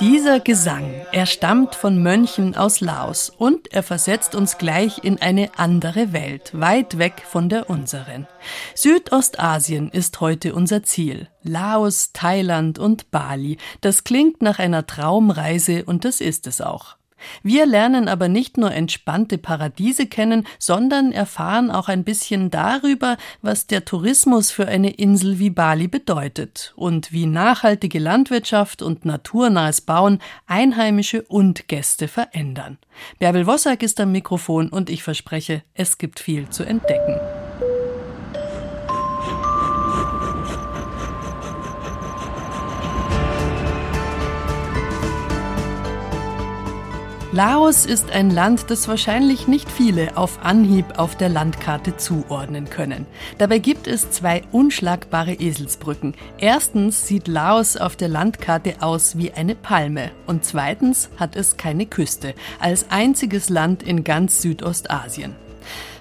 Dieser Gesang, er stammt von Mönchen aus Laos und er versetzt uns gleich in eine andere Welt, weit weg von der unseren. Südostasien ist heute unser Ziel. Laos, Thailand und Bali. Das klingt nach einer Traumreise und das ist es auch. Wir lernen aber nicht nur entspannte Paradiese kennen, sondern erfahren auch ein bisschen darüber, was der Tourismus für eine Insel wie Bali bedeutet und wie nachhaltige Landwirtschaft und naturnahes Bauen Einheimische und Gäste verändern. Bärbel Wossack ist am Mikrofon und ich verspreche, es gibt viel zu entdecken. Laos ist ein Land, das wahrscheinlich nicht viele auf Anhieb auf der Landkarte zuordnen können. Dabei gibt es zwei unschlagbare Eselsbrücken. Erstens sieht Laos auf der Landkarte aus wie eine Palme und zweitens hat es keine Küste, als einziges Land in ganz Südostasien.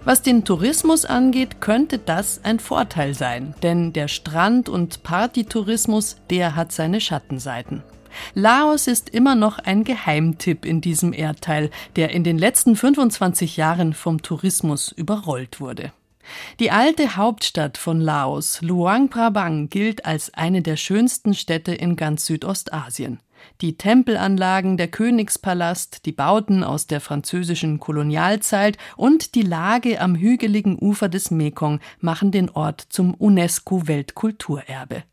Was den Tourismus angeht, könnte das ein Vorteil sein, denn der Strand- und Partytourismus, der hat seine Schattenseiten. Laos ist immer noch ein Geheimtipp in diesem Erdteil, der in den letzten 25 Jahren vom Tourismus überrollt wurde. Die alte Hauptstadt von Laos, Luang Prabang, gilt als eine der schönsten Städte in ganz Südostasien. Die Tempelanlagen, der Königspalast, die Bauten aus der französischen Kolonialzeit und die Lage am hügeligen Ufer des Mekong machen den Ort zum UNESCO-Weltkulturerbe.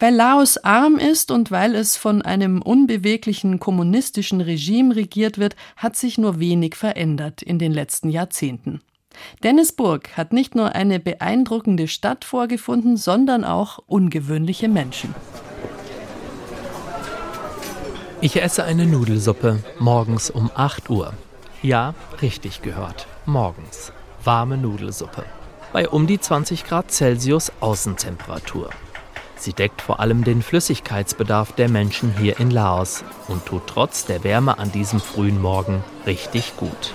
Weil Laos arm ist und weil es von einem unbeweglichen kommunistischen Regime regiert wird, hat sich nur wenig verändert in den letzten Jahrzehnten. Dennisburg hat nicht nur eine beeindruckende Stadt vorgefunden, sondern auch ungewöhnliche Menschen. Ich esse eine Nudelsuppe morgens um 8 Uhr. Ja, richtig gehört. Morgens. Warme Nudelsuppe. Bei um die 20 Grad Celsius Außentemperatur. Sie deckt vor allem den Flüssigkeitsbedarf der Menschen hier in Laos und tut trotz der Wärme an diesem frühen Morgen richtig gut.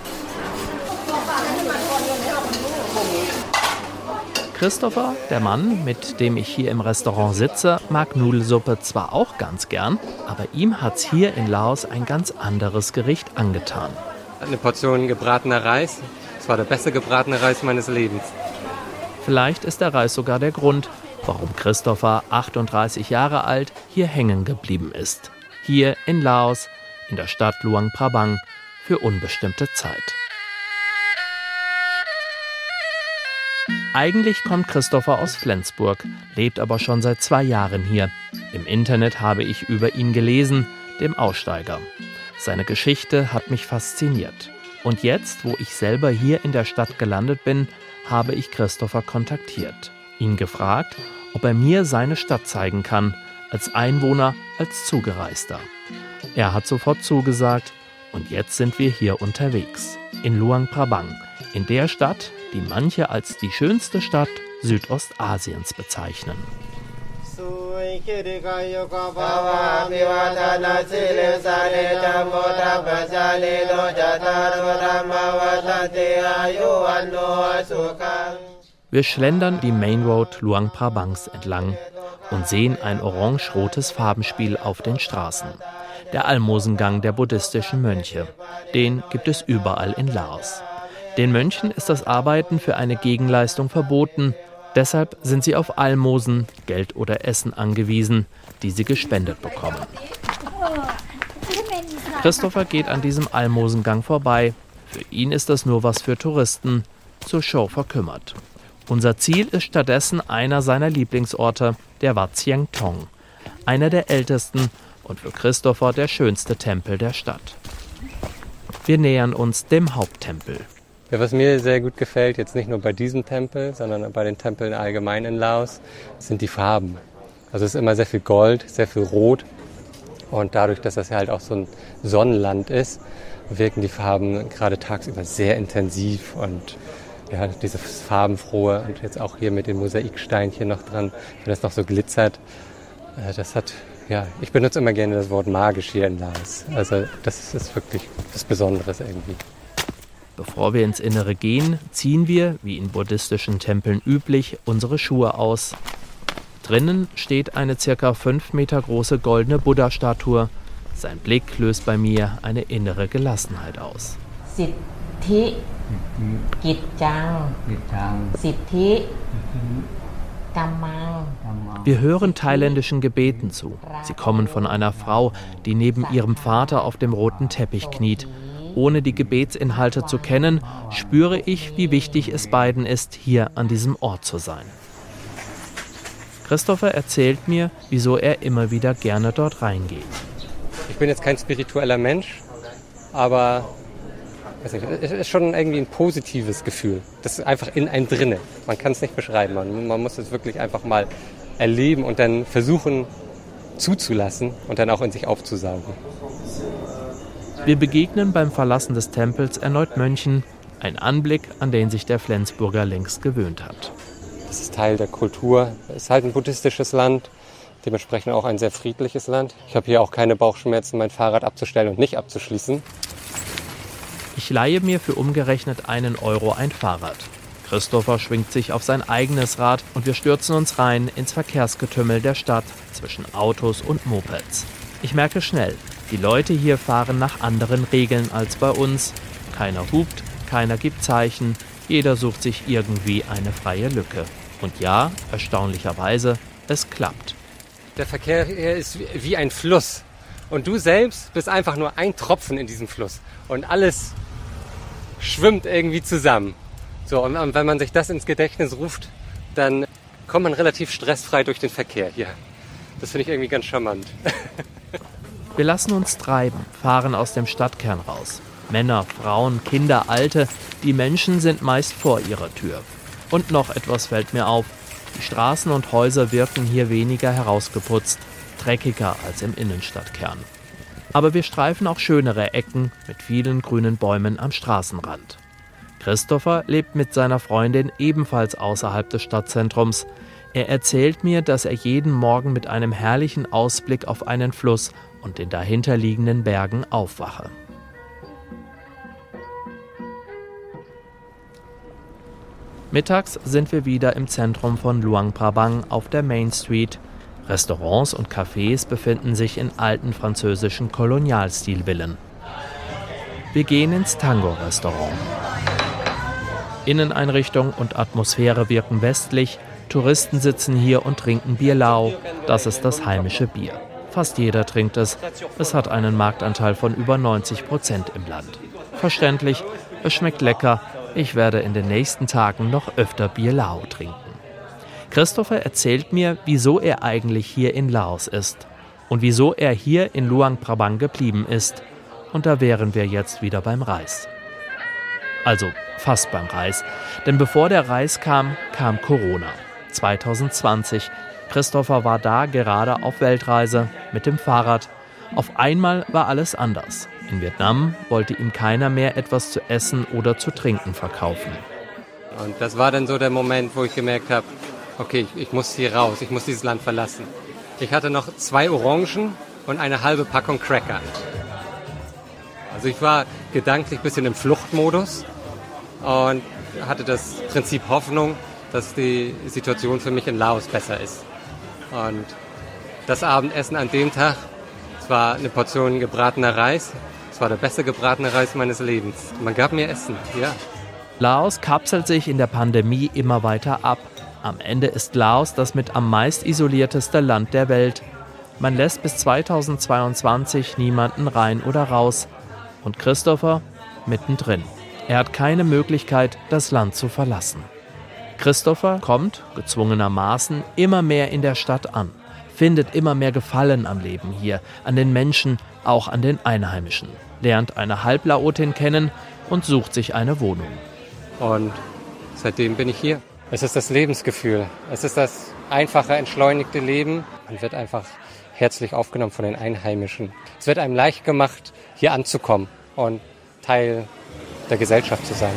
Christopher, der Mann, mit dem ich hier im Restaurant sitze, mag Nudelsuppe zwar auch ganz gern, aber ihm hat's hier in Laos ein ganz anderes Gericht angetan. Eine Portion gebratener Reis. Das war der beste gebratene Reis meines Lebens. Vielleicht ist der Reis sogar der Grund, warum Christopher, 38 Jahre alt, hier hängen geblieben ist. Hier in Laos, in der Stadt Luang Prabang, für unbestimmte Zeit. Eigentlich kommt Christopher aus Flensburg, lebt aber schon seit zwei Jahren hier. Im Internet habe ich über ihn gelesen, dem Aussteiger. Seine Geschichte hat mich fasziniert. Und jetzt, wo ich selber hier in der Stadt gelandet bin, habe ich Christopher kontaktiert, ihn gefragt, ob er mir seine Stadt zeigen kann, als Einwohner, als Zugereister. Er hat sofort zugesagt und jetzt sind wir hier unterwegs, in Luang Prabang, in der Stadt, die manche als die schönste Stadt Südostasiens bezeichnen. Wir schlendern die Main Road Luang Prabangs entlang und sehen ein orange-rotes Farbenspiel auf den Straßen. Der Almosengang der buddhistischen Mönche. Den gibt es überall in Laos. Den Mönchen ist das Arbeiten für eine Gegenleistung verboten. Deshalb sind sie auf Almosen, Geld oder Essen angewiesen, die sie gespendet bekommen. Christopher geht an diesem Almosengang vorbei. Für ihn ist das nur was für Touristen, zur Show verkümmert. Unser Ziel ist stattdessen einer seiner Lieblingsorte, der Wat Sieng Tong, einer der ältesten und für Christopher der schönste Tempel der Stadt. Wir nähern uns dem Haupttempel. Ja, was mir sehr gut gefällt, jetzt nicht nur bei diesem Tempel, sondern bei den Tempeln allgemein in Laos, sind die Farben. Also es ist immer sehr viel Gold, sehr viel Rot. Und dadurch, dass das ja halt auch so ein Sonnenland ist, wirken die Farben gerade tagsüber sehr intensiv und ja, dieses farbenfrohe und jetzt auch hier mit den Mosaiksteinchen noch dran, wenn das noch so glitzert. Äh, das hat, ja, ich benutze immer gerne das Wort magisch hier in Laos. Also das ist wirklich was Besonderes irgendwie. Bevor wir ins Innere gehen, ziehen wir, wie in buddhistischen Tempeln üblich, unsere Schuhe aus. Drinnen steht eine circa fünf Meter große goldene Buddha-Statue. Sein Blick löst bei mir eine innere Gelassenheit aus. Siddhi Siddhi wir hören thailändischen Gebeten zu. Sie kommen von einer Frau, die neben ihrem Vater auf dem roten Teppich kniet. Ohne die Gebetsinhalte zu kennen, spüre ich, wie wichtig es beiden ist, hier an diesem Ort zu sein. Christopher erzählt mir, wieso er immer wieder gerne dort reingeht. Ich bin jetzt kein spiritueller Mensch, aber es ist schon irgendwie ein positives Gefühl. Das ist einfach in einem drinne. Man kann es nicht beschreiben. Man, man muss es wirklich einfach mal erleben und dann versuchen zuzulassen und dann auch in sich aufzusaugen. Wir begegnen beim Verlassen des Tempels erneut Mönchen, ein Anblick, an den sich der Flensburger längst gewöhnt hat. Das ist Teil der Kultur. Es ist halt ein buddhistisches Land, dementsprechend auch ein sehr friedliches Land. Ich habe hier auch keine Bauchschmerzen, mein Fahrrad abzustellen und nicht abzuschließen. Ich leihe mir für umgerechnet einen Euro ein Fahrrad. Christopher schwingt sich auf sein eigenes Rad und wir stürzen uns rein ins Verkehrsgetümmel der Stadt zwischen Autos und Mopeds. Ich merke schnell, die Leute hier fahren nach anderen Regeln als bei uns. Keiner hupt, keiner gibt Zeichen, jeder sucht sich irgendwie eine freie Lücke. Und ja, erstaunlicherweise, es klappt. Der Verkehr hier ist wie ein Fluss. Und du selbst bist einfach nur ein Tropfen in diesem Fluss. Und alles schwimmt irgendwie zusammen. So, und wenn man sich das ins Gedächtnis ruft, dann kommt man relativ stressfrei durch den Verkehr hier. Das finde ich irgendwie ganz charmant. Wir lassen uns treiben, fahren aus dem Stadtkern raus. Männer, Frauen, Kinder, Alte, die Menschen sind meist vor ihrer Tür. Und noch etwas fällt mir auf. Die Straßen und Häuser wirken hier weniger herausgeputzt, dreckiger als im Innenstadtkern. Aber wir streifen auch schönere Ecken mit vielen grünen Bäumen am Straßenrand. Christopher lebt mit seiner Freundin ebenfalls außerhalb des Stadtzentrums. Er erzählt mir, dass er jeden Morgen mit einem herrlichen Ausblick auf einen Fluss und den dahinterliegenden Bergen aufwache. Mittags sind wir wieder im Zentrum von Luang Prabang auf der Main Street Restaurants und Cafés befinden sich in alten französischen Kolonialstilvillen. Wir gehen ins Tango-Restaurant. Inneneinrichtung und Atmosphäre wirken westlich. Touristen sitzen hier und trinken Bierlau. Das ist das heimische Bier. Fast jeder trinkt es. Es hat einen Marktanteil von über 90 Prozent im Land. Verständlich, es schmeckt lecker. Ich werde in den nächsten Tagen noch öfter Bierlau trinken. Christopher erzählt mir, wieso er eigentlich hier in Laos ist und wieso er hier in Luang Prabang geblieben ist. Und da wären wir jetzt wieder beim Reis. Also fast beim Reis. Denn bevor der Reis kam, kam Corona. 2020. Christopher war da gerade auf Weltreise mit dem Fahrrad. Auf einmal war alles anders. In Vietnam wollte ihm keiner mehr etwas zu essen oder zu trinken verkaufen. Und das war dann so der Moment, wo ich gemerkt habe, okay, ich, ich muss hier raus, ich muss dieses Land verlassen. Ich hatte noch zwei Orangen und eine halbe Packung Cracker. Also ich war gedanklich ein bisschen im Fluchtmodus und hatte das Prinzip Hoffnung, dass die Situation für mich in Laos besser ist. Und das Abendessen an dem Tag, war eine Portion gebratener Reis. Es war der beste gebratene Reis meines Lebens. Man gab mir Essen, ja. Laos kapselt sich in der Pandemie immer weiter ab. Am Ende ist Laos das mit am meist isolierteste Land der Welt. Man lässt bis 2022 niemanden rein oder raus. Und Christopher mittendrin. Er hat keine Möglichkeit, das Land zu verlassen. Christopher kommt, gezwungenermaßen, immer mehr in der Stadt an, findet immer mehr Gefallen am Leben hier, an den Menschen, auch an den Einheimischen, lernt eine Halblaotin kennen und sucht sich eine Wohnung. Und seitdem bin ich hier. Es ist das Lebensgefühl. Es ist das einfache, entschleunigte Leben. Man wird einfach herzlich aufgenommen von den Einheimischen. Es wird einem leicht gemacht, hier anzukommen und Teil der Gesellschaft zu sein.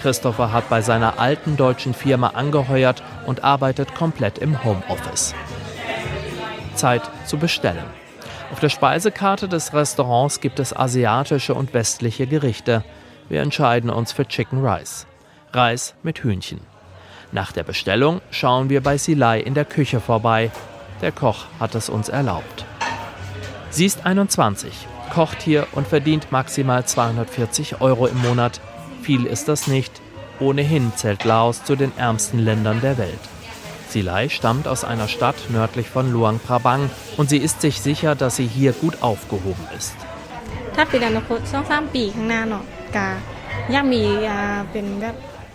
Christopher hat bei seiner alten deutschen Firma angeheuert und arbeitet komplett im Homeoffice. Zeit zu bestellen. Auf der Speisekarte des Restaurants gibt es asiatische und westliche Gerichte. Wir entscheiden uns für Chicken Rice. Reis mit Hühnchen. Nach der Bestellung schauen wir bei Silai in der Küche vorbei. Der Koch hat es uns erlaubt. Sie ist 21, kocht hier und verdient maximal 240 Euro im Monat. Viel ist das nicht. Ohnehin zählt Laos zu den ärmsten Ländern der Welt. Silai stammt aus einer Stadt nördlich von Luang Prabang und sie ist sich sicher, dass sie hier gut aufgehoben ist.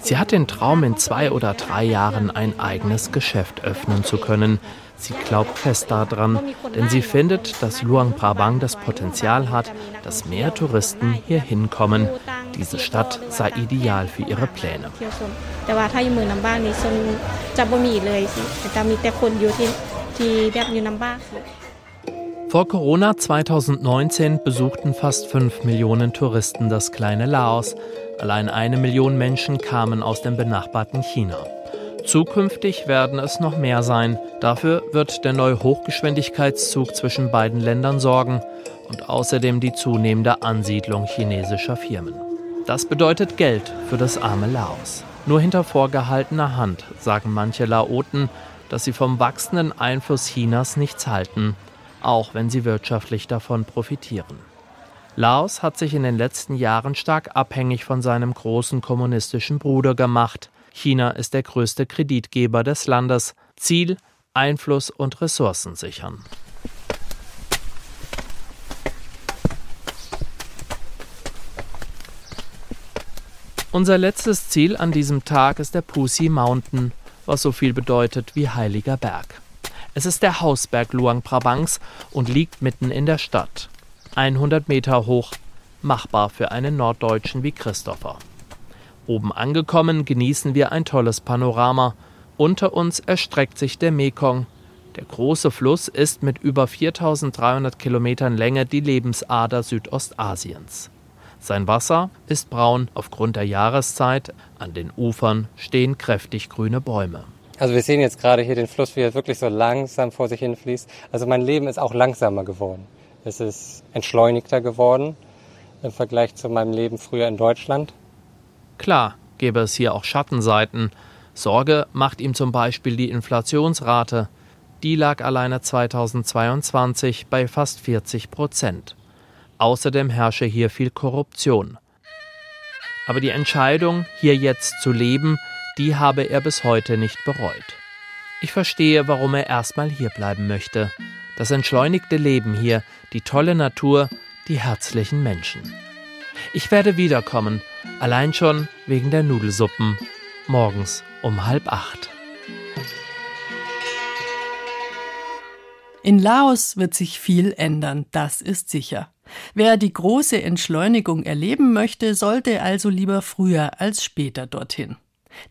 Sie hat den Traum, in zwei oder drei Jahren ein eigenes Geschäft öffnen zu können. Sie glaubt fest daran, denn sie findet, dass Luang Prabang das Potenzial hat, dass mehr Touristen hier hinkommen. Diese Stadt sei ideal für ihre Pläne. Vor Corona 2019 besuchten fast 5 Millionen Touristen das kleine Laos. Allein eine Million Menschen kamen aus dem benachbarten China. Zukünftig werden es noch mehr sein. Dafür wird der neue Hochgeschwindigkeitszug zwischen beiden Ländern sorgen und außerdem die zunehmende Ansiedlung chinesischer Firmen. Das bedeutet Geld für das arme Laos. Nur hinter vorgehaltener Hand sagen manche Laoten, dass sie vom wachsenden Einfluss Chinas nichts halten, auch wenn sie wirtschaftlich davon profitieren. Laos hat sich in den letzten Jahren stark abhängig von seinem großen kommunistischen Bruder gemacht. China ist der größte Kreditgeber des Landes. Ziel Einfluss und Ressourcen sichern. Unser letztes Ziel an diesem Tag ist der Pusi Mountain, was so viel bedeutet wie heiliger Berg. Es ist der Hausberg Luang Prabangs und liegt mitten in der Stadt. 100 Meter hoch, machbar für einen Norddeutschen wie Christopher. Oben angekommen genießen wir ein tolles Panorama. Unter uns erstreckt sich der Mekong. Der große Fluss ist mit über 4300 Kilometern Länge die Lebensader Südostasiens. Sein Wasser ist braun aufgrund der Jahreszeit. An den Ufern stehen kräftig grüne Bäume. Also wir sehen jetzt gerade hier den Fluss, wie er wirklich so langsam vor sich hin fließt. Also mein Leben ist auch langsamer geworden. Es ist entschleunigter geworden im Vergleich zu meinem Leben früher in Deutschland. Klar gäbe es hier auch Schattenseiten. Sorge macht ihm zum Beispiel die Inflationsrate. Die lag alleine 2022 bei fast 40 Prozent. Außerdem herrsche hier viel Korruption. Aber die Entscheidung, hier jetzt zu leben, die habe er bis heute nicht bereut. Ich verstehe, warum er erstmal hier bleiben möchte. Das entschleunigte Leben hier, die tolle Natur, die herzlichen Menschen. Ich werde wiederkommen, allein schon wegen der Nudelsuppen, morgens um halb acht. In Laos wird sich viel ändern, das ist sicher. Wer die große Entschleunigung erleben möchte, sollte also lieber früher als später dorthin.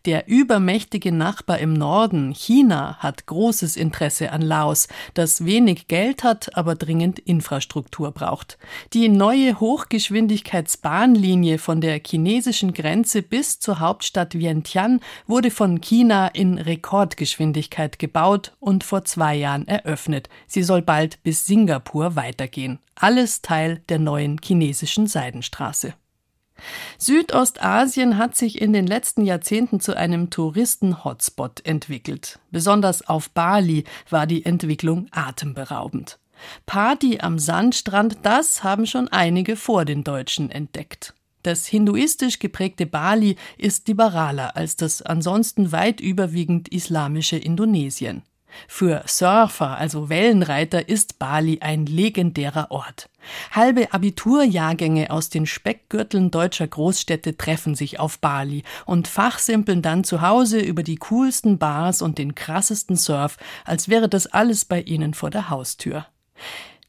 Der übermächtige Nachbar im Norden, China, hat großes Interesse an Laos, das wenig Geld hat, aber dringend Infrastruktur braucht. Die neue Hochgeschwindigkeitsbahnlinie von der chinesischen Grenze bis zur Hauptstadt Vientiane wurde von China in Rekordgeschwindigkeit gebaut und vor zwei Jahren eröffnet. Sie soll bald bis Singapur weitergehen. Alles Teil der neuen chinesischen Seidenstraße. Südostasien hat sich in den letzten Jahrzehnten zu einem Touristen-Hotspot entwickelt. Besonders auf Bali war die Entwicklung atemberaubend. Party am Sandstrand, das haben schon einige vor den Deutschen entdeckt. Das hinduistisch geprägte Bali ist liberaler als das ansonsten weit überwiegend islamische Indonesien. Für Surfer, also Wellenreiter, ist Bali ein legendärer Ort. Halbe Abiturjahrgänge aus den Speckgürteln deutscher Großstädte treffen sich auf Bali und fachsimpeln dann zu Hause über die coolsten Bars und den krassesten Surf, als wäre das alles bei ihnen vor der Haustür.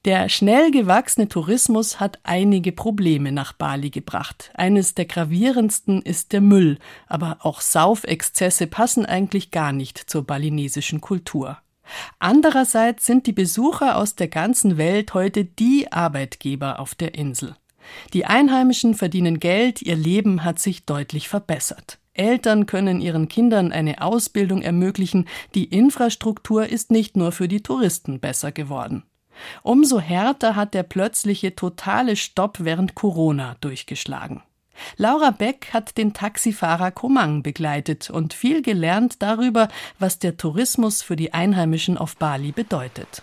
Der schnell gewachsene Tourismus hat einige Probleme nach Bali gebracht. Eines der gravierendsten ist der Müll, aber auch Saufexzesse passen eigentlich gar nicht zur balinesischen Kultur. Andererseits sind die Besucher aus der ganzen Welt heute die Arbeitgeber auf der Insel. Die Einheimischen verdienen Geld, ihr Leben hat sich deutlich verbessert. Eltern können ihren Kindern eine Ausbildung ermöglichen, die Infrastruktur ist nicht nur für die Touristen besser geworden. Umso härter hat der plötzliche totale Stopp während Corona durchgeschlagen. Laura Beck hat den Taxifahrer Komang begleitet und viel gelernt darüber, was der Tourismus für die Einheimischen auf Bali bedeutet.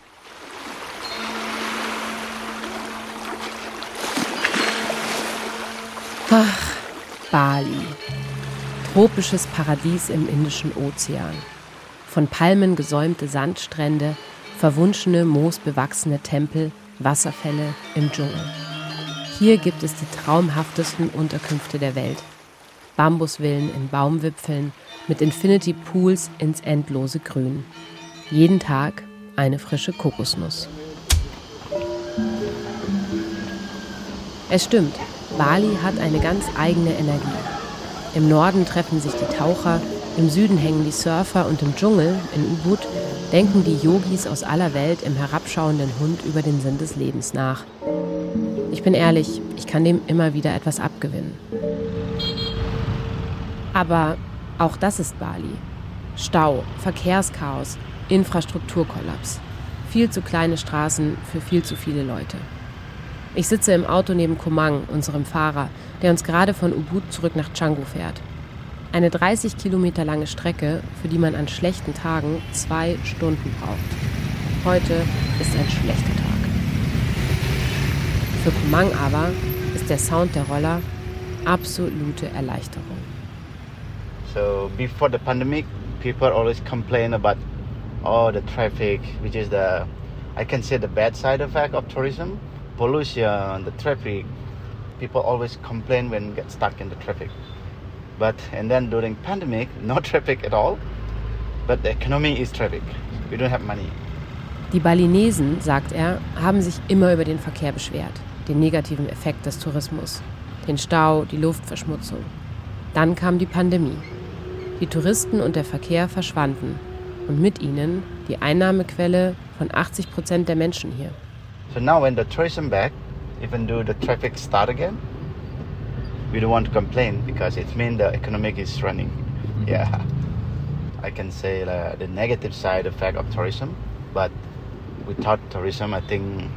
Ach, Bali. Tropisches Paradies im Indischen Ozean. Von Palmen gesäumte Sandstrände, verwunschene, moosbewachsene Tempel, Wasserfälle im Dschungel. Hier gibt es die traumhaftesten Unterkünfte der Welt. Bambusvillen in Baumwipfeln mit Infinity Pools ins endlose Grün. Jeden Tag eine frische Kokosnuss. Es stimmt, Bali hat eine ganz eigene Energie. Im Norden treffen sich die Taucher, im Süden hängen die Surfer und im Dschungel, in Ubud, denken die Yogis aus aller Welt im herabschauenden Hund über den Sinn des Lebens nach. Ich bin ehrlich, ich kann dem immer wieder etwas abgewinnen. Aber auch das ist Bali. Stau, Verkehrschaos, Infrastrukturkollaps. Viel zu kleine Straßen für viel zu viele Leute. Ich sitze im Auto neben Komang, unserem Fahrer, der uns gerade von Ubud zurück nach Canggu fährt. Eine 30 Kilometer lange Strecke, für die man an schlechten Tagen zwei Stunden braucht. Heute ist ein schlechter Tag. Für Komang aber ist der Sound der Roller absolute Erleichterung. So before the pandemic, people always complain about oh the traffic, which is the I can say the bad side effect of tourism. pollution, the traffic. People always complain when get stuck in the traffic. But and then during pandemic, no traffic at all. But the economy is traffic. We don't have money. Die Balinesen, sagt er, haben sich immer über den Verkehr beschwert, den negativen Effekt des Tourismus, den Stau, die Luftverschmutzung. Dann kam die Pandemie. Die Touristen und der Verkehr verschwanden und mit ihnen die Einnahmequelle von 80 Prozent der Menschen hier. So now when the tourism back, even though the traffic start again, we don't want to complain because it means the economic is running. Mm-hmm. Yeah, I can say uh, the negative side effect of tourism, but without tourism, I think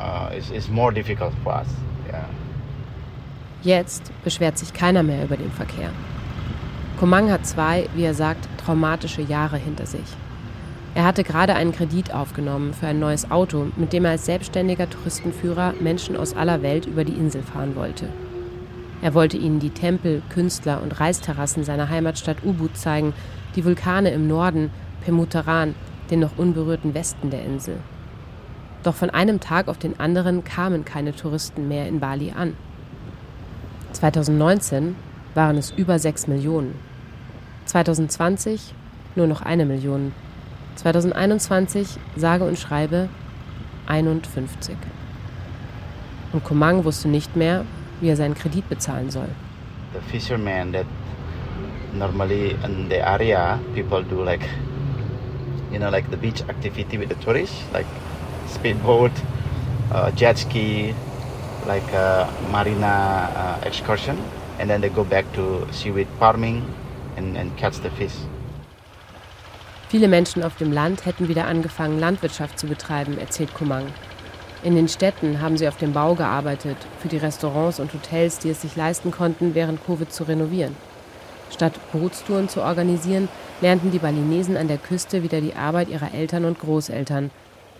uh, it's, it's more difficult for us. Yeah. Jetzt beschwert sich keiner mehr über den Verkehr. Komang hat zwei, wie er sagt, traumatische Jahre hinter sich. Er hatte gerade einen Kredit aufgenommen für ein neues Auto, mit dem er als selbstständiger Touristenführer Menschen aus aller Welt über die Insel fahren wollte. Er wollte ihnen die Tempel, Künstler und Reisterrassen seiner Heimatstadt Ubud zeigen, die Vulkane im Norden, Pemuteran, den noch unberührten Westen der Insel. Doch von einem Tag auf den anderen kamen keine Touristen mehr in Bali an. 2019 waren es über 6 Millionen. 2020 nur noch eine Million. 2021 sage und schreibe 51. Und Komang wusste nicht mehr, wie er seinen Kredit bezahlen soll. The fishermen that normally in the area people do like you know like the beach activity with the tourists like speedboat, uh, jet ski, like a marina uh, excursion and then they go back to seaweed farming and, and catch the fish. Viele Menschen auf dem Land hätten wieder angefangen, Landwirtschaft zu betreiben, erzählt Kumang. In den Städten haben sie auf dem Bau gearbeitet, für die Restaurants und Hotels, die es sich leisten konnten, während Covid zu renovieren. Statt Bootstouren zu organisieren, lernten die Balinesen an der Küste wieder die Arbeit ihrer Eltern und Großeltern.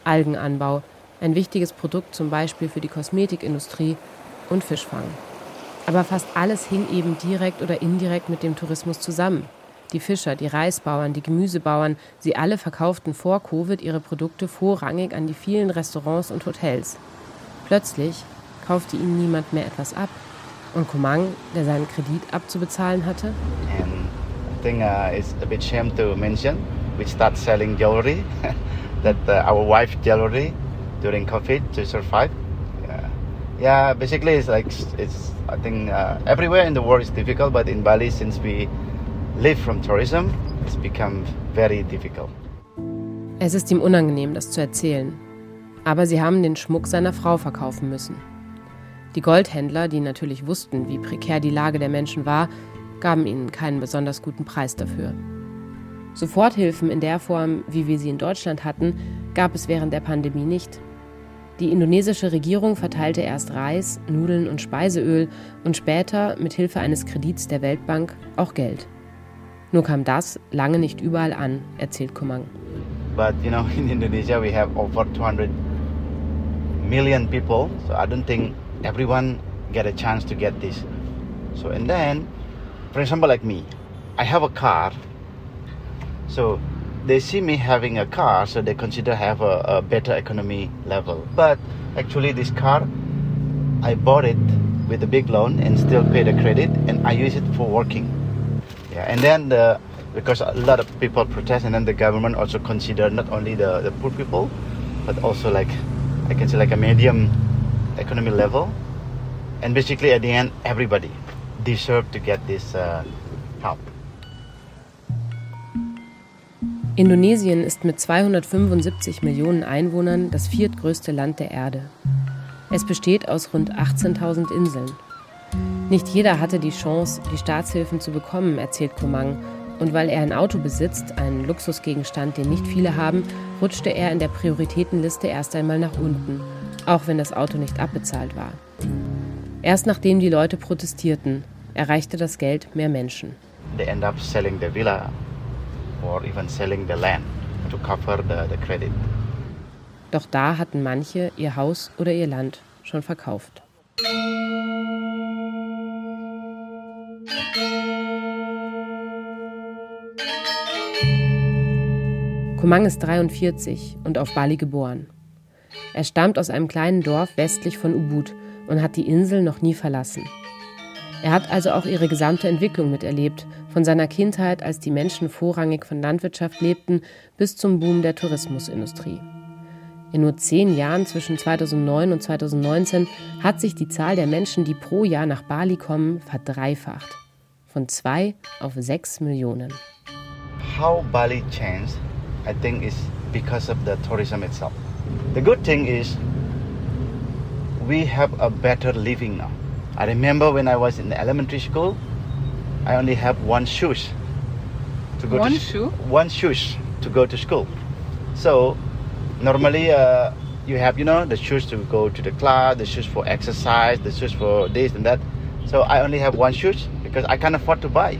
Algenanbau, ein wichtiges Produkt zum Beispiel für die Kosmetikindustrie und Fischfang. Aber fast alles hing eben direkt oder indirekt mit dem Tourismus zusammen. Die Fischer, die Reisbauern, die Gemüsebauern, sie alle verkauften vor Covid ihre Produkte vorrangig an die vielen Restaurants und Hotels. Plötzlich kaufte ihnen niemand mehr etwas ab. Und Komang, der seinen Kredit abzubezahlen hatte? And I think uh, it's a bit shame to mention. We start selling jewelry, that uh, our wife during COVID to survive. Yeah, yeah basically it's like it's I think uh, everywhere in the world is difficult, but in Bali since we live from tourism, it's become very difficult. Es ist ihm unangenehm, das zu erzählen. Aber sie haben den Schmuck seiner Frau verkaufen müssen. Die Goldhändler, die natürlich wussten, wie prekär die Lage der Menschen war, gaben ihnen keinen besonders guten Preis dafür. Soforthilfen in der Form, wie wir sie in Deutschland hatten, gab es während der Pandemie nicht. Die indonesische Regierung verteilte erst Reis, Nudeln und Speiseöl und später mit Hilfe eines Kredits der Weltbank auch Geld. Nur kam das lange nicht überall an, erzählt Kumang. But you know, in Indonesia we have over 200 million people, so I don't think everyone get a chance to get this. So and then, for example, like me, I have a car. So they see me having a car, so they consider have a, a better economy level. But actually, this car, I bought it with a big loan and still pay the credit, and I use it for working. Yeah, and then the because a lot of people protest, and then the government also consider not only the, the poor people, but also like I can say like a medium economy level, and basically at the end everybody deserve to get this uh, help. Indonesien ist mit 275 Millionen Einwohnern das viertgrößte Land der Erde. Es besteht aus rund 18.000 Inseln. Nicht jeder hatte die Chance, die Staatshilfen zu bekommen, erzählt Komang. Und weil er ein Auto besitzt, einen Luxusgegenstand, den nicht viele haben, rutschte er in der Prioritätenliste erst einmal nach unten, auch wenn das Auto nicht abbezahlt war. Erst nachdem die Leute protestierten, erreichte das Geld mehr Menschen. They end up selling the villa or even selling the land to cover the, the credit. Doch da hatten manche ihr Haus oder ihr Land schon verkauft. Kumang ist 43 und auf Bali geboren. Er stammt aus einem kleinen Dorf westlich von Ubud und hat die Insel noch nie verlassen. Er hat also auch ihre gesamte Entwicklung miterlebt, von seiner Kindheit, als die Menschen vorrangig von Landwirtschaft lebten, bis zum Boom der Tourismusindustrie. In nur zehn Jahren zwischen 2009 und 2019 hat sich die Zahl der Menschen, die pro Jahr nach Bali kommen, verdreifacht. Von zwei auf sechs Millionen. How Bali changed, I think, it's because of the tourism itself. The good thing is we have a better living now. I remember when I was in elementary school, I only have one shoes to go One to shoe? one shoes to go to school. So normally uh, you have you know the shoes to go to the class, the shoes for exercise, the shoes for this and that. So I only have one shoes because I can't afford to buy.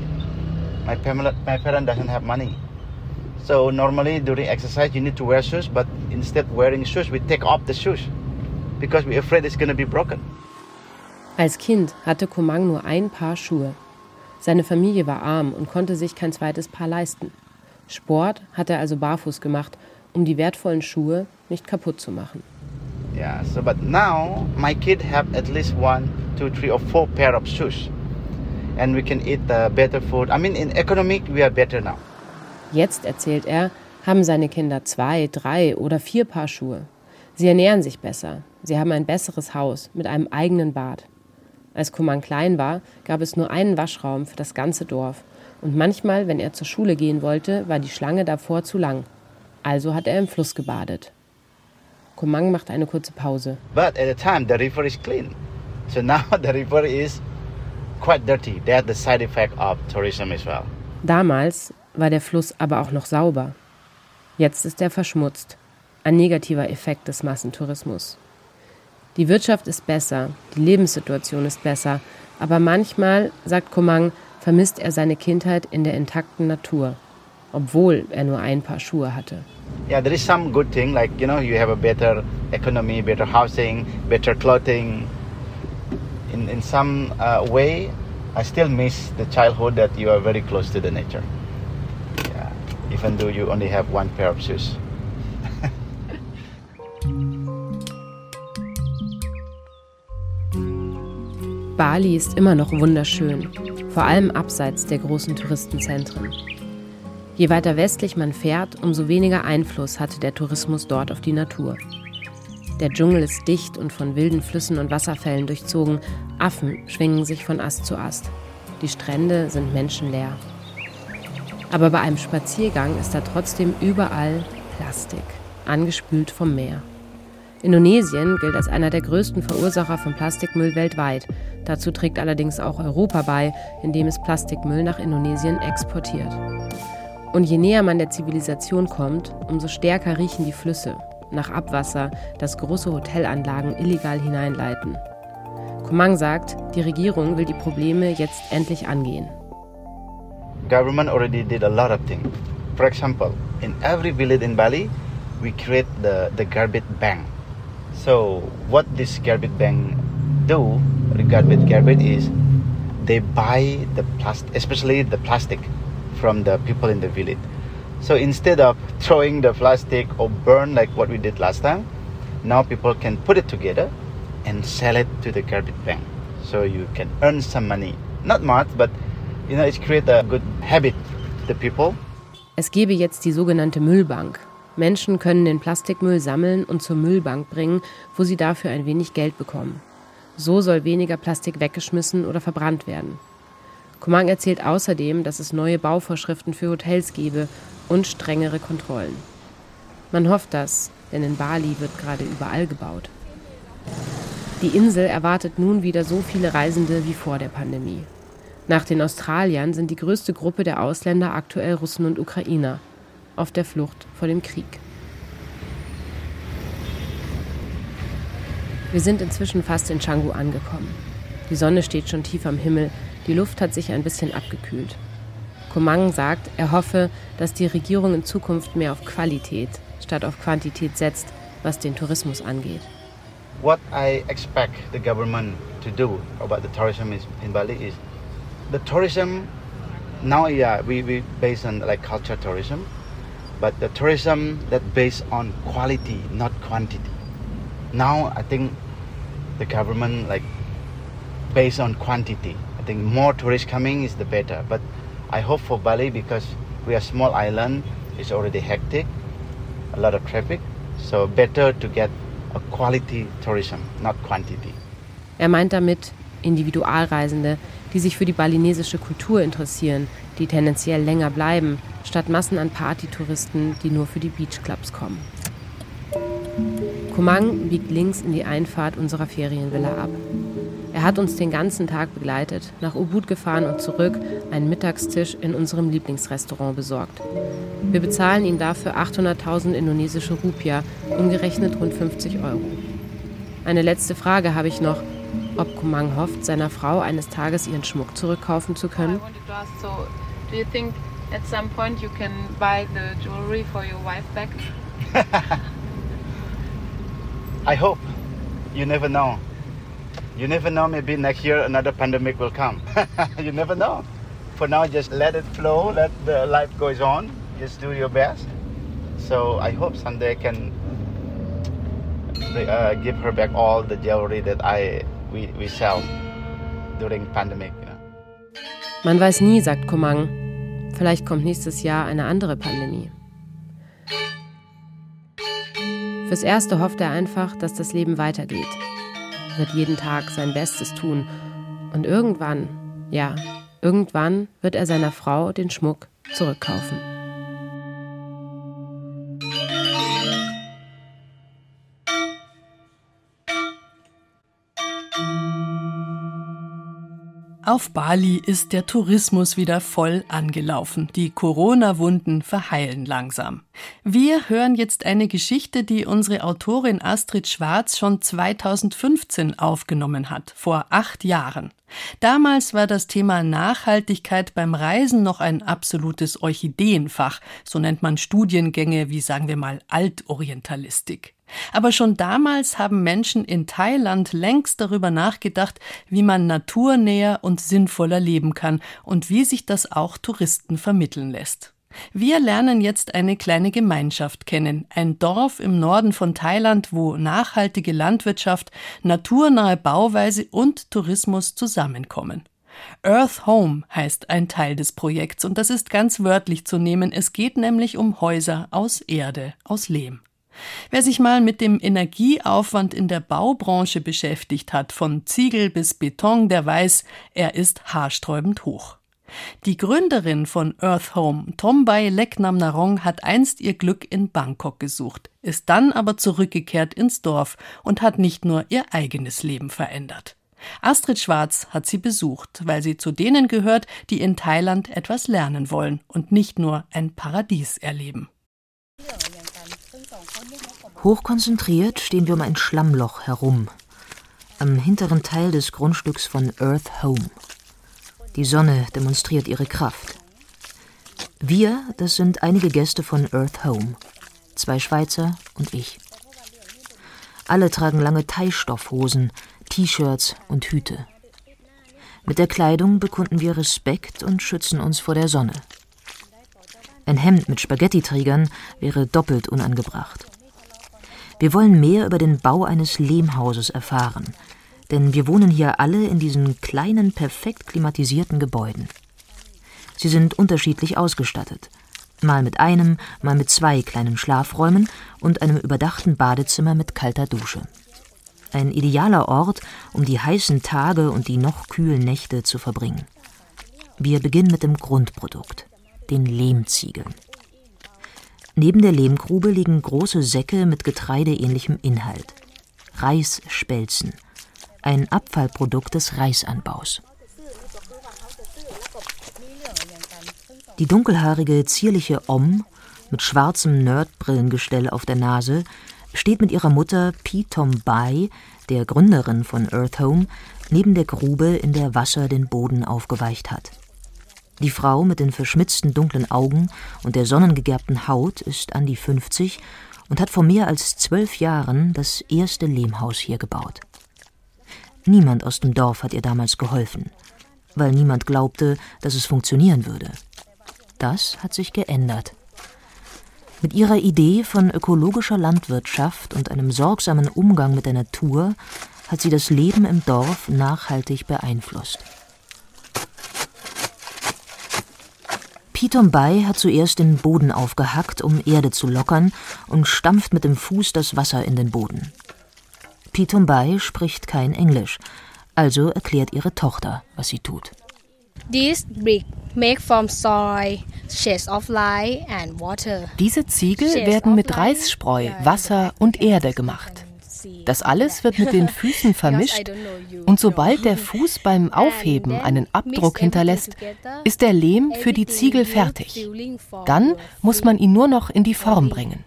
My family, my parent doesn't have money. So normally during exercise you need to wear shoes, but instead wearing shoes we take off the shoes because we're afraid it's gonna be broken. Als Kind hatte Komang nur ein Paar Schuhe. Seine Familie war arm und konnte sich kein zweites Paar leisten. Sport hat er also barfuß gemacht, um die wertvollen Schuhe nicht kaputt zu machen. Yeah. So but now my kid have at least one, two, three, or four pair of shoes, and we can eat better food. I mean, in economic we are better now. Jetzt, erzählt er, haben seine Kinder zwei, drei oder vier Paar Schuhe. Sie ernähren sich besser. Sie haben ein besseres Haus mit einem eigenen Bad. Als Kuman klein war, gab es nur einen Waschraum für das ganze Dorf. Und manchmal, wenn er zur Schule gehen wollte, war die Schlange davor zu lang. Also hat er im Fluss gebadet. Kumang macht eine kurze Pause. But at the time the river is clean, so now the river is quite dirty. That's the side effect of tourism as well. Damals war der Fluss aber auch noch sauber. Jetzt ist er verschmutzt. Ein negativer Effekt des Massentourismus. Die Wirtschaft ist besser, die Lebenssituation ist besser, aber manchmal, sagt Komang, vermisst er seine Kindheit in der intakten Natur, obwohl er nur ein Paar Schuhe hatte. Yeah, there is some good thing like you know you have a better economy, better housing, better clothing. In in some uh, way, I still miss the childhood that you are very close to the nature. Even though you only have one pair of shoes. Bali ist immer noch wunderschön, vor allem abseits der großen Touristenzentren. Je weiter westlich man fährt, umso weniger Einfluss hatte der Tourismus dort auf die Natur. Der Dschungel ist dicht und von wilden Flüssen und Wasserfällen durchzogen. Affen schwingen sich von Ast zu Ast. Die Strände sind menschenleer. Aber bei einem Spaziergang ist da trotzdem überall Plastik, angespült vom Meer. Indonesien gilt als einer der größten Verursacher von Plastikmüll weltweit. Dazu trägt allerdings auch Europa bei, indem es Plastikmüll nach Indonesien exportiert. Und je näher man der Zivilisation kommt, umso stärker riechen die Flüsse nach Abwasser, das große Hotelanlagen illegal hineinleiten. Kumang sagt, die Regierung will die Probleme jetzt endlich angehen. Government already did a lot of things. For example, in every village in Bali, we create the, the garbage bank. So what this garbage bank do regarding garbage is they buy the plastic, especially the plastic from the people in the village. So instead of throwing the plastic or burn like what we did last time, now people can put it together and sell it to the garbage bank. So you can earn some money. Not much, but Es gebe jetzt die sogenannte Müllbank. Menschen können den Plastikmüll sammeln und zur Müllbank bringen, wo sie dafür ein wenig Geld bekommen. So soll weniger Plastik weggeschmissen oder verbrannt werden. Kumang erzählt außerdem, dass es neue Bauvorschriften für Hotels gebe und strengere Kontrollen. Man hofft das, denn in Bali wird gerade überall gebaut. Die Insel erwartet nun wieder so viele Reisende wie vor der Pandemie. Nach den Australiern sind die größte Gruppe der Ausländer aktuell Russen und Ukrainer auf der Flucht vor dem Krieg. Wir sind inzwischen fast in Canggu angekommen. Die Sonne steht schon tief am Himmel, die Luft hat sich ein bisschen abgekühlt. Komang sagt, er hoffe, dass die Regierung in Zukunft mehr auf Qualität statt auf Quantität setzt, was den Tourismus angeht. What I expect the government to do about the tourism in Bali is the tourism now yeah we, we based on like culture tourism but the tourism that based on quality not quantity. Now i think the government like based on quantity. I think more tourists coming is the better but i hope for bali because we are small island it's already hectic a lot of traffic so better to get a quality tourism not quantity. Er meint damit individualreisende die sich für die balinesische Kultur interessieren, die tendenziell länger bleiben, statt Massen an Partytouristen, die nur für die Beachclubs kommen. Kumang biegt links in die Einfahrt unserer Ferienvilla ab. Er hat uns den ganzen Tag begleitet, nach Ubud gefahren und zurück, einen Mittagstisch in unserem Lieblingsrestaurant besorgt. Wir bezahlen ihm dafür 800.000 indonesische Rupiah, umgerechnet rund 50 Euro. Eine letzte Frage habe ich noch, ob Kumang hofft, seiner Frau eines Tages ihren Schmuck zurückkaufen zu können. I hope. You never know. You never know, maybe next year another pandemic will come. you never know. For now, just let it flow, let the life goes on. Just do your best. So I hope someday I can uh, give her back all the jewelry that I we, we sell during pandemic. You know. Man weiß nie, sagt Komang. Vielleicht kommt nächstes Jahr eine andere Pandemie. Fürs Erste hofft er einfach, dass das Leben weitergeht. Er wird jeden Tag sein Bestes tun. Und irgendwann, ja, irgendwann wird er seiner Frau den Schmuck zurückkaufen. Auf Bali ist der Tourismus wieder voll angelaufen. Die Corona-Wunden verheilen langsam. Wir hören jetzt eine Geschichte, die unsere Autorin Astrid Schwarz schon 2015 aufgenommen hat, vor acht Jahren. Damals war das Thema Nachhaltigkeit beim Reisen noch ein absolutes Orchideenfach, so nennt man Studiengänge wie sagen wir mal Altorientalistik. Aber schon damals haben Menschen in Thailand längst darüber nachgedacht, wie man naturnäher und sinnvoller leben kann und wie sich das auch Touristen vermitteln lässt. Wir lernen jetzt eine kleine Gemeinschaft kennen, ein Dorf im Norden von Thailand, wo nachhaltige Landwirtschaft, naturnahe Bauweise und Tourismus zusammenkommen. Earth Home heißt ein Teil des Projekts und das ist ganz wörtlich zu nehmen. Es geht nämlich um Häuser aus Erde, aus Lehm. Wer sich mal mit dem Energieaufwand in der Baubranche beschäftigt hat, von Ziegel bis Beton, der weiß, er ist haarsträubend hoch. Die Gründerin von Earth Home, Tombai Leknam Narong, hat einst ihr Glück in Bangkok gesucht, ist dann aber zurückgekehrt ins Dorf und hat nicht nur ihr eigenes Leben verändert. Astrid Schwarz hat sie besucht, weil sie zu denen gehört, die in Thailand etwas lernen wollen und nicht nur ein Paradies erleben. Hochkonzentriert stehen wir um ein Schlammloch herum, am hinteren Teil des Grundstücks von Earth Home. Die Sonne demonstriert ihre Kraft. Wir, das sind einige Gäste von Earth Home, zwei Schweizer und ich. Alle tragen lange Thai-Stoffhosen, T-Shirts und Hüte. Mit der Kleidung bekunden wir Respekt und schützen uns vor der Sonne. Ein Hemd mit Spaghettiträgern wäre doppelt unangebracht. Wir wollen mehr über den Bau eines Lehmhauses erfahren, denn wir wohnen hier alle in diesen kleinen, perfekt klimatisierten Gebäuden. Sie sind unterschiedlich ausgestattet. Mal mit einem, mal mit zwei kleinen Schlafräumen und einem überdachten Badezimmer mit kalter Dusche. Ein idealer Ort, um die heißen Tage und die noch kühlen Nächte zu verbringen. Wir beginnen mit dem Grundprodukt, den Lehmziegeln. Neben der Lehmgrube liegen große Säcke mit getreideähnlichem Inhalt. Reisspelzen – ein Abfallprodukt des Reisanbaus. Die dunkelhaarige, zierliche Om mit schwarzem Nerdbrillengestell auf der Nase steht mit ihrer Mutter Pitom Bai, der Gründerin von Earth Home, neben der Grube, in der Wasser den Boden aufgeweicht hat. Die Frau mit den verschmitzten dunklen Augen und der sonnengegerbten Haut ist an die 50 und hat vor mehr als zwölf Jahren das erste Lehmhaus hier gebaut. Niemand aus dem Dorf hat ihr damals geholfen, weil niemand glaubte, dass es funktionieren würde. Das hat sich geändert. Mit ihrer Idee von ökologischer Landwirtschaft und einem sorgsamen Umgang mit der Natur hat sie das Leben im Dorf nachhaltig beeinflusst. Piton Bai hat zuerst den Boden aufgehackt, um Erde zu lockern, und stampft mit dem Fuß das Wasser in den Boden. Pitumbai spricht kein Englisch, also erklärt ihre Tochter, was sie tut. Diese Ziegel werden mit Reisspreu, Wasser und Erde gemacht. Das alles wird mit den Füßen vermischt und sobald der Fuß beim Aufheben einen Abdruck hinterlässt, ist der Lehm für die Ziegel fertig. Dann muss man ihn nur noch in die Form bringen.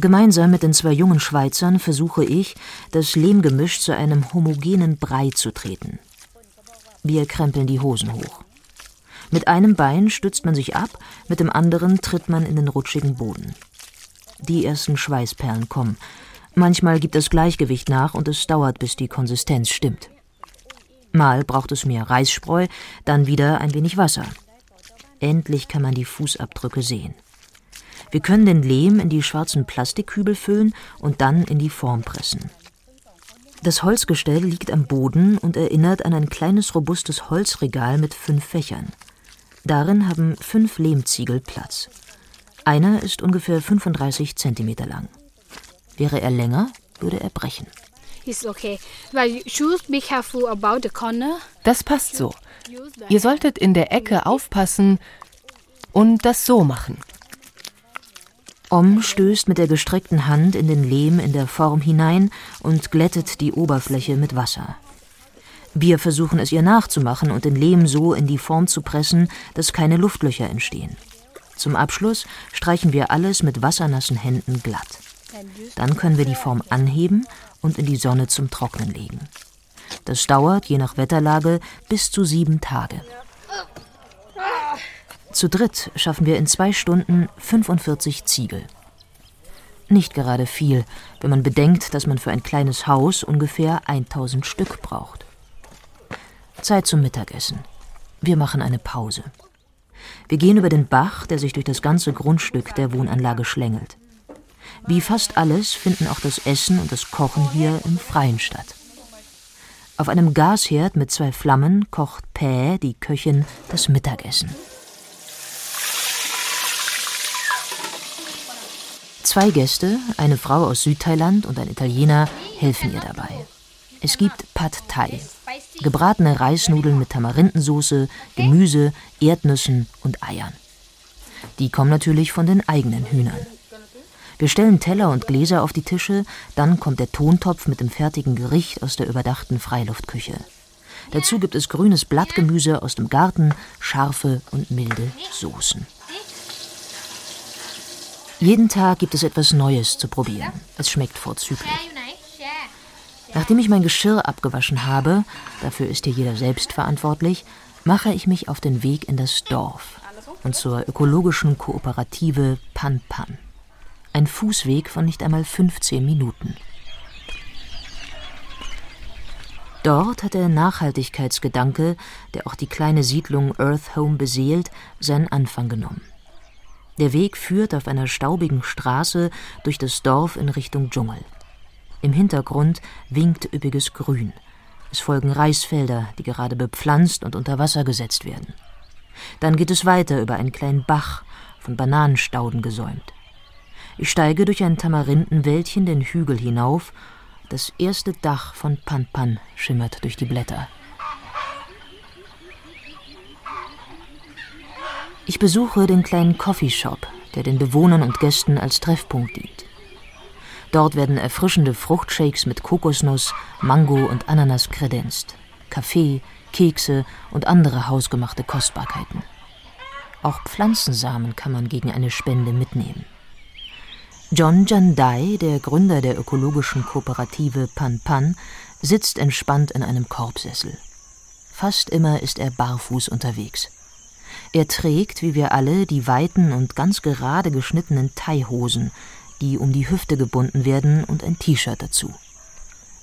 Gemeinsam mit den zwei jungen Schweizern versuche ich, das Lehmgemisch zu einem homogenen Brei zu treten. Wir krempeln die Hosen hoch. Mit einem Bein stützt man sich ab, mit dem anderen tritt man in den rutschigen Boden. Die ersten Schweißperlen kommen. Manchmal gibt das Gleichgewicht nach und es dauert, bis die Konsistenz stimmt. Mal braucht es mehr Reisspreu, dann wieder ein wenig Wasser. Endlich kann man die Fußabdrücke sehen. Wir können den Lehm in die schwarzen Plastikkübel füllen und dann in die Form pressen. Das Holzgestell liegt am Boden und erinnert an ein kleines robustes Holzregal mit fünf Fächern. Darin haben fünf Lehmziegel Platz. Einer ist ungefähr 35 cm lang. Wäre er länger, würde er brechen. Das passt so. Ihr solltet in der Ecke aufpassen und das so machen. Om stößt mit der gestreckten Hand in den Lehm in der Form hinein und glättet die Oberfläche mit Wasser. Wir versuchen es ihr nachzumachen und den Lehm so in die Form zu pressen, dass keine Luftlöcher entstehen. Zum Abschluss streichen wir alles mit wassernassen Händen glatt. Dann können wir die Form anheben und in die Sonne zum Trocknen legen. Das dauert, je nach Wetterlage, bis zu sieben Tage. Zu dritt schaffen wir in zwei Stunden 45 Ziegel. Nicht gerade viel, wenn man bedenkt, dass man für ein kleines Haus ungefähr 1000 Stück braucht. Zeit zum Mittagessen. Wir machen eine Pause. Wir gehen über den Bach, der sich durch das ganze Grundstück der Wohnanlage schlängelt. Wie fast alles finden auch das Essen und das Kochen hier im Freien statt. Auf einem Gasherd mit zwei Flammen kocht Pä, die Köchin, das Mittagessen. Zwei Gäste, eine Frau aus Südthailand und ein Italiener, helfen ihr dabei. Es gibt Pad Thai, gebratene Reisnudeln mit Tamarindensauce, Gemüse, Erdnüssen und Eiern. Die kommen natürlich von den eigenen Hühnern. Wir stellen Teller und Gläser auf die Tische, dann kommt der Tontopf mit dem fertigen Gericht aus der überdachten Freiluftküche. Dazu gibt es grünes Blattgemüse aus dem Garten, scharfe und milde Soßen. Jeden Tag gibt es etwas Neues zu probieren. Es schmeckt vorzüglich. Nachdem ich mein Geschirr abgewaschen habe, dafür ist hier jeder selbst verantwortlich, mache ich mich auf den Weg in das Dorf und zur ökologischen Kooperative Pan Pan. Ein Fußweg von nicht einmal 15 Minuten. Dort hat der Nachhaltigkeitsgedanke, der auch die kleine Siedlung Earth Home beseelt, seinen Anfang genommen. Der Weg führt auf einer staubigen Straße durch das Dorf in Richtung Dschungel. Im Hintergrund winkt üppiges Grün. Es folgen Reisfelder, die gerade bepflanzt und unter Wasser gesetzt werden. Dann geht es weiter über einen kleinen Bach, von Bananenstauden gesäumt. Ich steige durch ein Tamarindenwäldchen den Hügel hinauf. Das erste Dach von Panpan schimmert durch die Blätter. Ich besuche den kleinen Coffeeshop, der den Bewohnern und Gästen als Treffpunkt dient. Dort werden erfrischende Fruchtshakes mit Kokosnuss, Mango und Ananas kredenzt, Kaffee, Kekse und andere hausgemachte Kostbarkeiten. Auch Pflanzensamen kann man gegen eine Spende mitnehmen. John Jandai, der Gründer der ökologischen Kooperative Pan Pan, sitzt entspannt in einem Korbsessel. Fast immer ist er barfuß unterwegs. Er trägt, wie wir alle, die weiten und ganz gerade geschnittenen Thai-Hosen, die um die Hüfte gebunden werden, und ein T-Shirt dazu.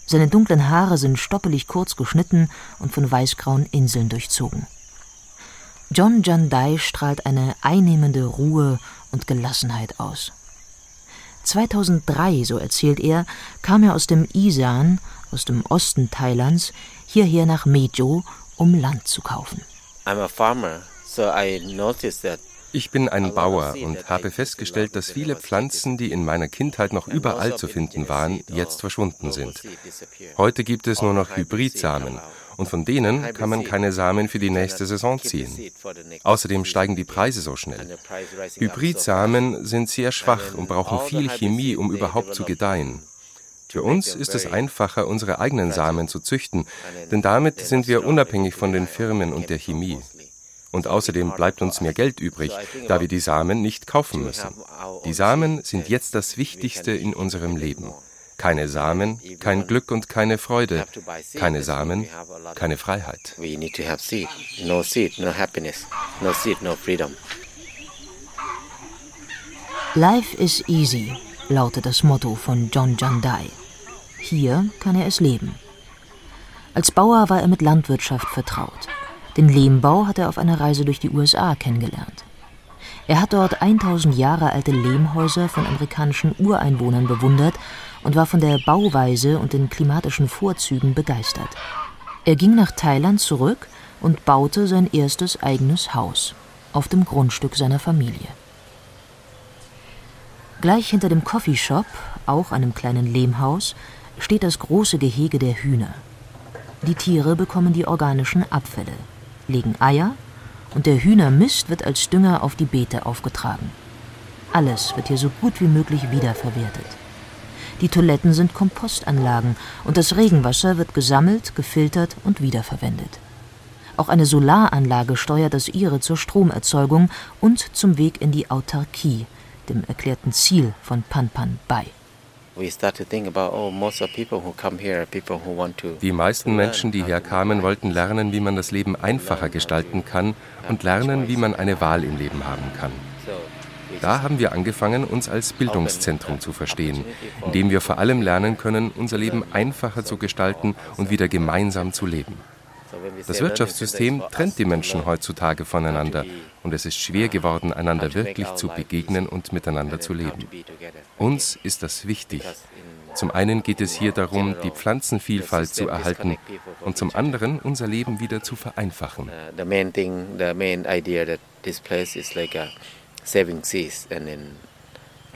Seine dunklen Haare sind stoppelig kurz geschnitten und von weißgrauen Inseln durchzogen. John Jandai strahlt eine einnehmende Ruhe und Gelassenheit aus. 2003, so erzählt er, kam er aus dem Isan, aus dem Osten Thailands, hierher nach Mejo, um Land zu kaufen. I'm a farmer, so I noticed that ich bin ein Bauer und habe festgestellt, dass viele Pflanzen, die in meiner Kindheit noch überall zu finden waren, jetzt verschwunden sind. Heute gibt es nur noch Hybridsamen und von denen kann man keine Samen für die nächste Saison ziehen. Außerdem steigen die Preise so schnell. Hybridsamen sind sehr schwach und brauchen viel Chemie, um überhaupt zu gedeihen. Für uns ist es einfacher, unsere eigenen Samen zu züchten, denn damit sind wir unabhängig von den Firmen und der Chemie. Und außerdem bleibt uns mehr Geld übrig, da wir die Samen nicht kaufen müssen. Die Samen sind jetzt das Wichtigste in unserem Leben. Keine Samen, kein Glück und keine Freude. Keine Samen, keine Freiheit. Life is easy, lautet das Motto von John Jandai. Hier kann er es leben. Als Bauer war er mit Landwirtschaft vertraut. Den Lehmbau hat er auf einer Reise durch die USA kennengelernt. Er hat dort 1000 Jahre alte Lehmhäuser von amerikanischen Ureinwohnern bewundert und war von der Bauweise und den klimatischen Vorzügen begeistert. Er ging nach Thailand zurück und baute sein erstes eigenes Haus auf dem Grundstück seiner Familie. Gleich hinter dem Coffeeshop, auch einem kleinen Lehmhaus, steht das große Gehege der Hühner. Die Tiere bekommen die organischen Abfälle, legen Eier und der Hühnermist wird als Dünger auf die Beete aufgetragen. Alles wird hier so gut wie möglich wiederverwertet. Die Toiletten sind Kompostanlagen und das Regenwasser wird gesammelt, gefiltert und wiederverwendet. Auch eine Solaranlage steuert das ihre zur Stromerzeugung und zum Weg in die Autarkie, dem erklärten Ziel von Panpan bei. Oh, die meisten Menschen, die herkamen, wollten lernen, wie man das Leben einfacher gestalten kann und lernen, wie man eine Wahl im Leben haben kann. Da haben wir angefangen, uns als Bildungszentrum zu verstehen, indem wir vor allem lernen können, unser Leben einfacher zu gestalten und wieder gemeinsam zu leben. Das Wirtschaftssystem trennt die Menschen heutzutage voneinander und es ist schwer geworden, einander wirklich zu begegnen und miteinander zu leben. Uns ist das wichtig. Zum einen geht es hier darum, die Pflanzenvielfalt zu erhalten und zum anderen unser Leben wieder zu vereinfachen. saving seas and then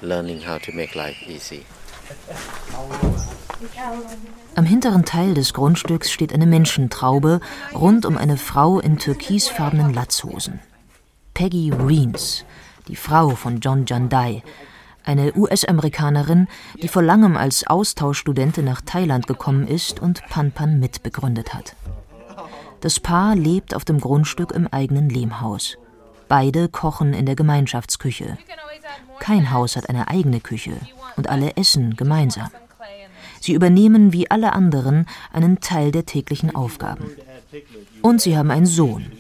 learning how to make life easy. Am hinteren Teil des Grundstücks steht eine Menschentraube rund um eine Frau in türkisfarbenen Latzhosen. Peggy Reens, die Frau von John Jandai, eine US-Amerikanerin, die vor langem als Austauschstudentin nach Thailand gekommen ist und Panpan mitbegründet hat. Das Paar lebt auf dem Grundstück im eigenen Lehmhaus. Beide kochen in der Gemeinschaftsküche. Kein Haus hat eine eigene Küche und alle essen gemeinsam. Sie übernehmen wie alle anderen einen Teil der täglichen Aufgaben. Und sie haben einen Sohn.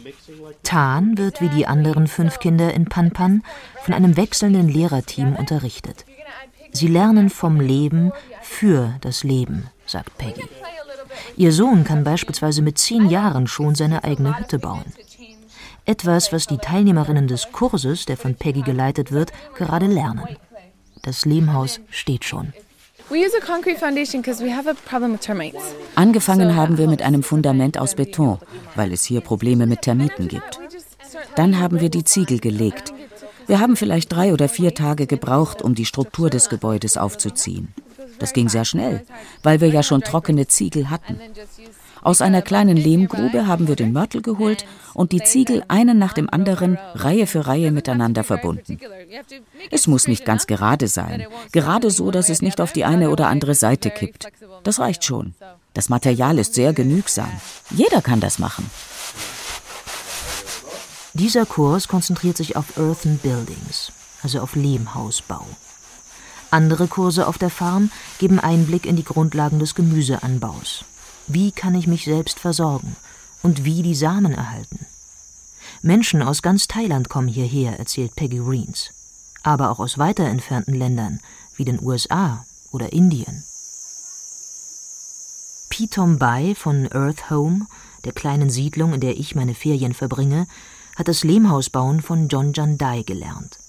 Tan wird wie die anderen fünf Kinder in Panpan von einem wechselnden Lehrerteam unterrichtet. Sie lernen vom Leben für das Leben, sagt Peggy. Ihr Sohn kann beispielsweise mit zehn Jahren schon seine eigene Hütte bauen. Etwas, was die Teilnehmerinnen des Kurses, der von Peggy geleitet wird, gerade lernen. Das Lehmhaus steht schon. Angefangen haben wir mit einem Fundament aus Beton, weil es hier Probleme mit Termiten gibt. Dann haben wir die Ziegel gelegt. Wir haben vielleicht drei oder vier Tage gebraucht, um die Struktur des Gebäudes aufzuziehen. Das ging sehr schnell, weil wir ja schon trockene Ziegel hatten. Aus einer kleinen Lehmgrube haben wir den Mörtel geholt und die Ziegel einen nach dem anderen Reihe für Reihe miteinander verbunden. Es muss nicht ganz gerade sein, gerade so, dass es nicht auf die eine oder andere Seite kippt. Das reicht schon. Das Material ist sehr genügsam. Jeder kann das machen. Dieser Kurs konzentriert sich auf Earthen Buildings, also auf Lehmhausbau. Andere Kurse auf der Farm geben Einblick in die Grundlagen des Gemüseanbaus. Wie kann ich mich selbst versorgen und wie die Samen erhalten? Menschen aus ganz Thailand kommen hierher, erzählt Peggy Reens, aber auch aus weiter entfernten Ländern wie den USA oder Indien. Pitom Bai von Earth Home, der kleinen Siedlung, in der ich meine Ferien verbringe, hat das Lehmhausbauen von John Jandai gelernt.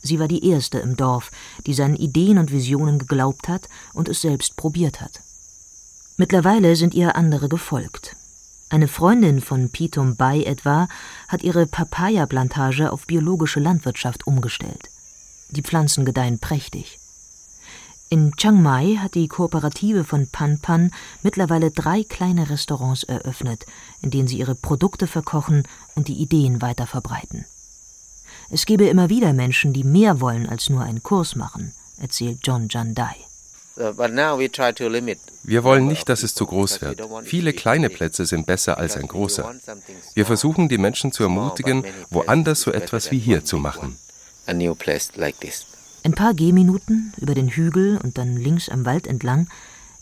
Sie war die erste im Dorf, die seinen Ideen und Visionen geglaubt hat und es selbst probiert hat. Mittlerweile sind ihr andere gefolgt. Eine Freundin von Pitum Bai etwa hat ihre Papaya-Plantage auf biologische Landwirtschaft umgestellt. Die Pflanzen gedeihen prächtig. In Chiang Mai hat die Kooperative von Pan Pan mittlerweile drei kleine Restaurants eröffnet, in denen sie ihre Produkte verkochen und die Ideen weiter verbreiten. Es gebe immer wieder Menschen, die mehr wollen als nur einen Kurs machen, erzählt John Jandai. Uh, wir wollen nicht, dass es zu groß wird. Viele kleine Plätze sind besser als ein großer. Wir versuchen, die Menschen zu ermutigen, woanders so etwas wie hier zu machen. Ein paar Gehminuten über den Hügel und dann links am Wald entlang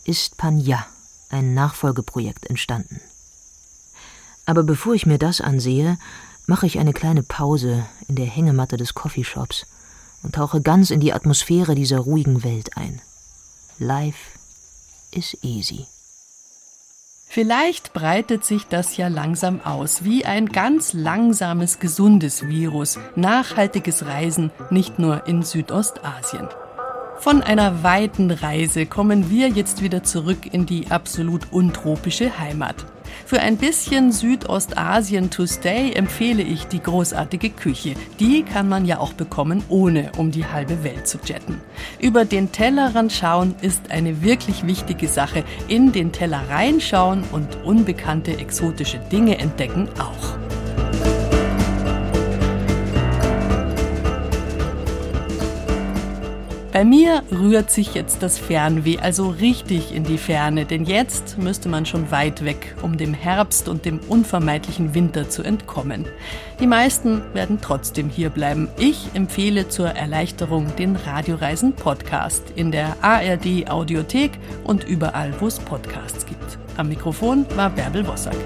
ist Panya, ein Nachfolgeprojekt, entstanden. Aber bevor ich mir das ansehe, mache ich eine kleine Pause in der Hängematte des Coffeeshops und tauche ganz in die Atmosphäre dieser ruhigen Welt ein. Life is easy. Vielleicht breitet sich das ja langsam aus, wie ein ganz langsames, gesundes Virus. Nachhaltiges Reisen, nicht nur in Südostasien. Von einer weiten Reise kommen wir jetzt wieder zurück in die absolut untropische Heimat. Für ein bisschen Südostasien to stay empfehle ich die großartige Küche. Die kann man ja auch bekommen, ohne um die halbe Welt zu jetten. Über den Tellerrand schauen ist eine wirklich wichtige Sache. In den Teller reinschauen und unbekannte exotische Dinge entdecken auch. Bei mir rührt sich jetzt das Fernweh also richtig in die Ferne, denn jetzt müsste man schon weit weg, um dem Herbst und dem unvermeidlichen Winter zu entkommen. Die meisten werden trotzdem hier bleiben. Ich empfehle zur Erleichterung den Radioreisen Podcast in der ARD Audiothek und überall, wo es Podcasts gibt. Am Mikrofon war Bärbel Wossack.